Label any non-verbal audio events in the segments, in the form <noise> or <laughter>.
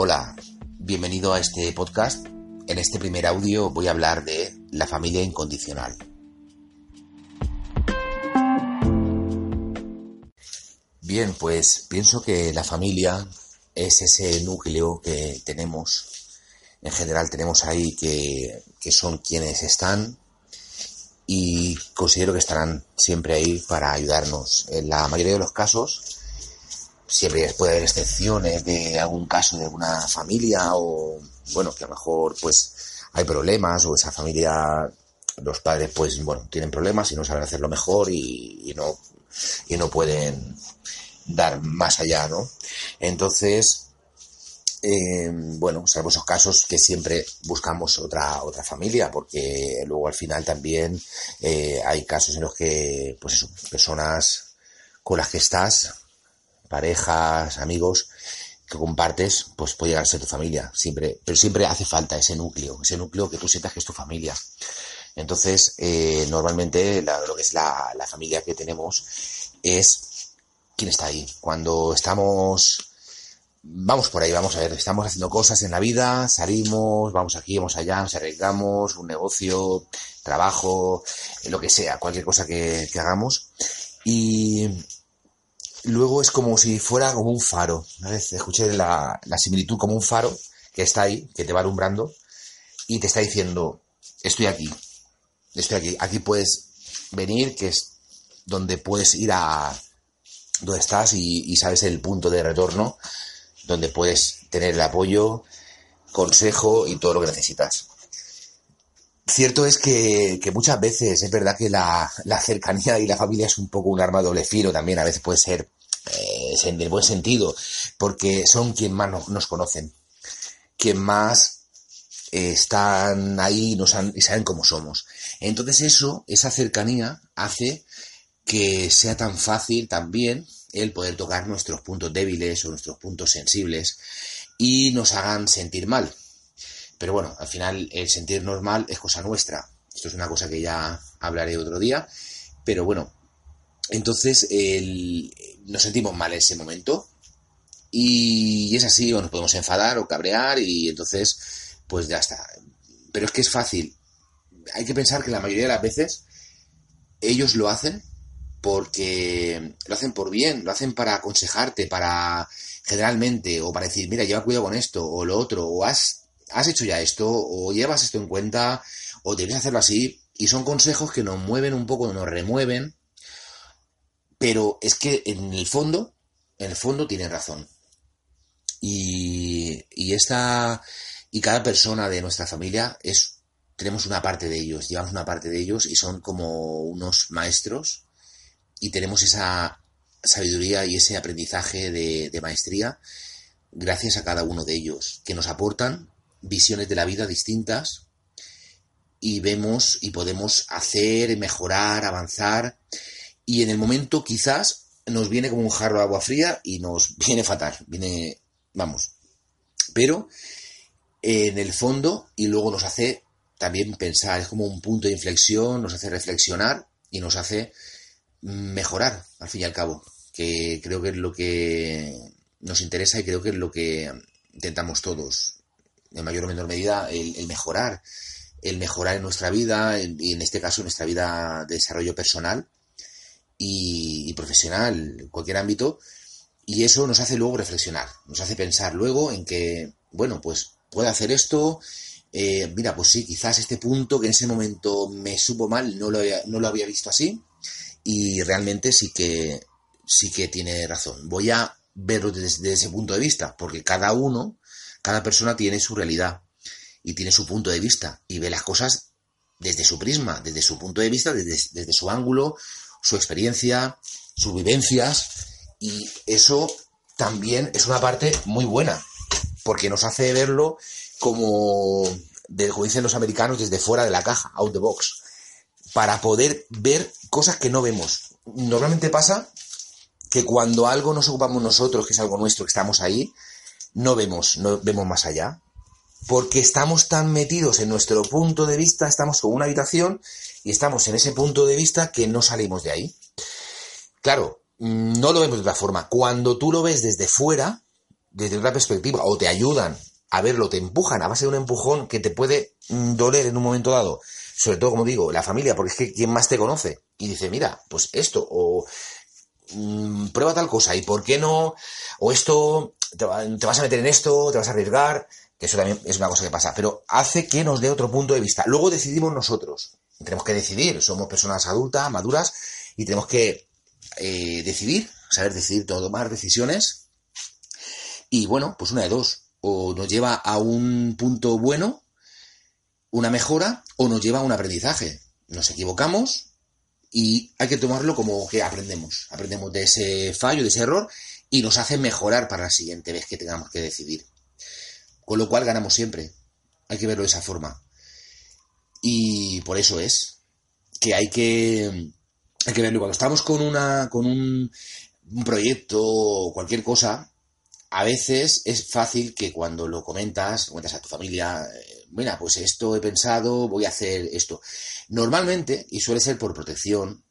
Hola, bienvenido a este podcast. En este primer audio voy a hablar de la familia incondicional. Bien, pues pienso que la familia es ese núcleo que tenemos. En general tenemos ahí que, que son quienes están y considero que estarán siempre ahí para ayudarnos. En la mayoría de los casos siempre puede haber excepciones de algún caso de una familia o, bueno, que a lo mejor pues hay problemas o esa familia, los padres pues, bueno, tienen problemas y no saben hacerlo mejor y, no, y no pueden dar más allá, ¿no? Entonces, eh, bueno, salvo esos casos que siempre buscamos otra, otra familia, porque luego al final también eh, hay casos en los que, pues eso, personas con las que estás parejas, amigos que compartes, pues puede llegar a ser tu familia, siempre, pero siempre hace falta ese núcleo, ese núcleo que tú sientas que es tu familia. Entonces, eh, normalmente lo que es la, la familia que tenemos es quién está ahí. Cuando estamos, vamos por ahí, vamos a ver, estamos haciendo cosas en la vida, salimos, vamos aquí, vamos allá, nos arriesgamos, un negocio, trabajo, lo que sea, cualquier cosa que, que hagamos. Y, luego es como si fuera como un faro. Escuché la, la similitud como un faro que está ahí, que te va alumbrando y te está diciendo, estoy aquí, estoy aquí, aquí puedes venir, que es donde puedes ir a donde estás y, sabes el punto de retorno, donde puedes tener el apoyo, consejo y todo lo que necesitas. Cierto es que, muchas veces es verdad que la, cercanía y la familia es un poco un arma doble filo también, a veces puede ser eh, en el buen sentido, porque son quien más nos, conocen, quien más eh, están ahí y, y saben cómo somos. Entonces eso, esa cercanía hace que sea tan fácil también el poder tocar nuestros puntos débiles o nuestros puntos sensibles y nos hagan sentir mal. Pero bueno, al final el sentirnos mal es cosa nuestra. Esto es una cosa que ya hablaré otro día. Pero bueno, entonces nos sentimos mal en ese momento y es así, o nos podemos enfadar o cabrear y entonces pues ya está. Pero es que es fácil. Hay que pensar que la mayoría de las veces ellos lo hacen porque lo hacen por bien, lo hacen para aconsejarte, para generalmente, o para decir, mira, lleva cuidado con esto, o lo otro, o has, has hecho ya esto, o llevas esto en cuenta, o debes hacerlo así, y son consejos que nos mueven un poco, nos remueven, pero es que en el fondo, en el fondo tiene razón. Y, esta, y cada persona de nuestra familia es, tenemos una parte de ellos, llevamos una parte de ellos y son como unos maestros y tenemos esa sabiduría y ese aprendizaje de maestría gracias a cada uno de ellos, que nos aportan visiones de la vida distintas y vemos y podemos hacer, mejorar, avanzar. Y en el momento quizás nos viene como un jarro de agua fría y nos <laughs> viene fatal, viene, vamos, pero en el fondo y luego nos hace también pensar, es como un punto de inflexión, nos hace reflexionar y nos hace mejorar, al fin y al cabo, que creo que es lo que nos interesa y creo que es lo que intentamos todos, en mayor o menor medida, el, mejorar, el mejorar en nuestra vida y en este caso en nuestra vida de desarrollo personal y, profesional, en cualquier ámbito, y eso nos hace luego reflexionar, nos hace pensar luego en que, bueno, pues puedo hacer esto, eh, mira, pues sí, quizás este punto que en ese momento me supo mal, no lo, había, no lo había visto así, y realmente sí que, sí que tiene razón. Voy a verlo desde, ese punto de vista, porque cada uno, cada persona tiene su realidad y tiene su punto de vista y ve las cosas desde su prisma, desde su punto de vista, desde, desde su ángulo su experiencia, sus vivencias, y eso también es una parte muy buena, porque nos hace verlo como, como dicen los americanos, desde fuera de la caja, out the box, para poder ver cosas que no vemos. Normalmente pasa que cuando algo nos ocupamos nosotros, que es algo nuestro, que estamos ahí, no vemos, no vemos más allá. Porque estamos tan metidos en nuestro punto de vista, estamos con una habitación y estamos en ese punto de vista que no salimos de ahí. Claro, no lo vemos de otra forma. Cuando tú lo ves desde fuera, desde otra perspectiva, o te ayudan a verlo, te empujan a base de un empujón que te puede mm, doler en un momento dado. Sobre todo, como digo, la familia, porque es que quien más te conoce. Y dice, mira, pues esto, o Mm, prueba tal cosa, y por qué no, o esto, te, vas a meter en esto, te vas a arriesgar, que eso también es una cosa que pasa, pero hace que nos dé otro punto de vista. Luego decidimos nosotros, tenemos que decidir, somos personas adultas, maduras, y tenemos que eh, decidir, saber decidir, tomar decisiones, y bueno, pues una de dos, o nos lleva a un punto bueno, una mejora, o nos lleva a un aprendizaje. Nos equivocamos, y hay que tomarlo como que aprendemos, aprendemos de ese fallo, de ese error y nos hace mejorar para la siguiente vez que tengamos que decidir. Con lo cual ganamos siempre. Hay que verlo de esa forma. Y por eso es que hay que, hay que verlo. Cuando estamos con, una, con un, un proyecto o cualquier cosa, a veces es fácil que cuando lo comentas, cuentas a tu familia, eh, mira, pues esto he pensado, voy a hacer esto. Normalmente, y suele ser por protección,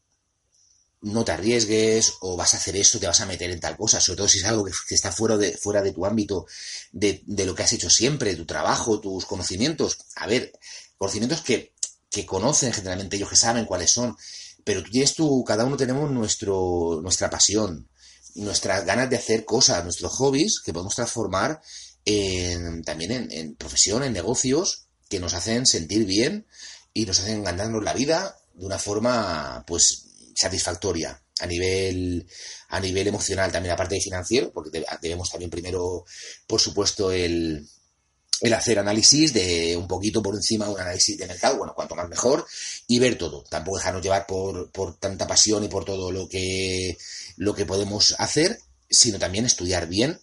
no te arriesgues o vas a hacer esto, te vas a meter en tal cosa, sobre todo si es algo que, está fuera de, fuera de tu ámbito, de, lo que has hecho siempre, tu trabajo, tus conocimientos. A ver, conocimientos que, que conocen generalmente ellos, que saben cuáles son, pero tú tienes tú, cada uno tenemos nuestro, nuestra pasión, nuestras ganas de hacer cosas, nuestros hobbies, que podemos transformar en, también en, en profesión, en negocios, que nos hacen sentir bien y nos hacen ganarnos la vida de una forma, pues, satisfactoria a nivel a nivel emocional también aparte de financiero porque debemos también primero por supuesto el, el hacer análisis de un poquito por encima un análisis de mercado bueno cuanto más mejor y ver todo. Tampoco dejarnos llevar por, por tanta pasión y por todo lo que lo que podemos hacer sino también estudiar bien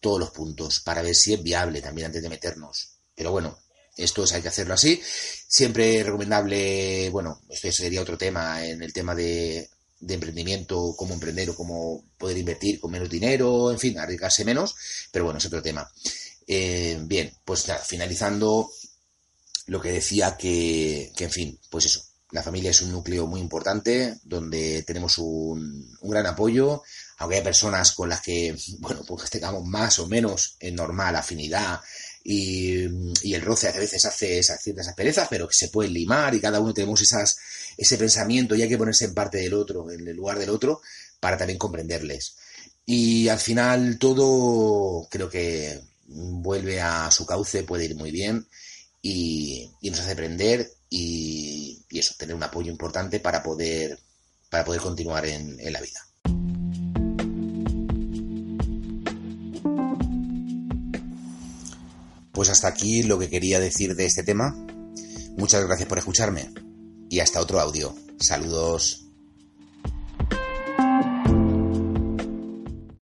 todos los puntos para ver si es viable también antes de meternos. Pero bueno esto hay que hacerlo así. Siempre recomendable, bueno, esto sería otro tema en el tema de, emprendimiento, cómo emprender o cómo poder invertir con menos dinero, en fin, arriesgarse menos, pero bueno, es otro tema. Eh, bien, pues nada, finalizando lo que decía que, que, en fin, pues eso, la familia es un núcleo muy importante donde tenemos un, un gran apoyo, aunque hay personas con las que, <laughs> bueno, pues tengamos más o menos en normal afinidad, y, el roce a veces hace esas ciertas asperezas, pero que se pueden limar y cada uno tenemos esas, ese pensamiento y hay que ponerse en parte del otro, en el lugar del otro, para también comprenderles. Y al final todo creo que vuelve a su cauce, puede ir muy bien y, nos hace aprender y, eso, tener un apoyo importante para poder, para poder continuar en la vida. Pues hasta aquí lo que quería decir de este tema. Muchas gracias por escucharme y hasta otro audio. Saludos.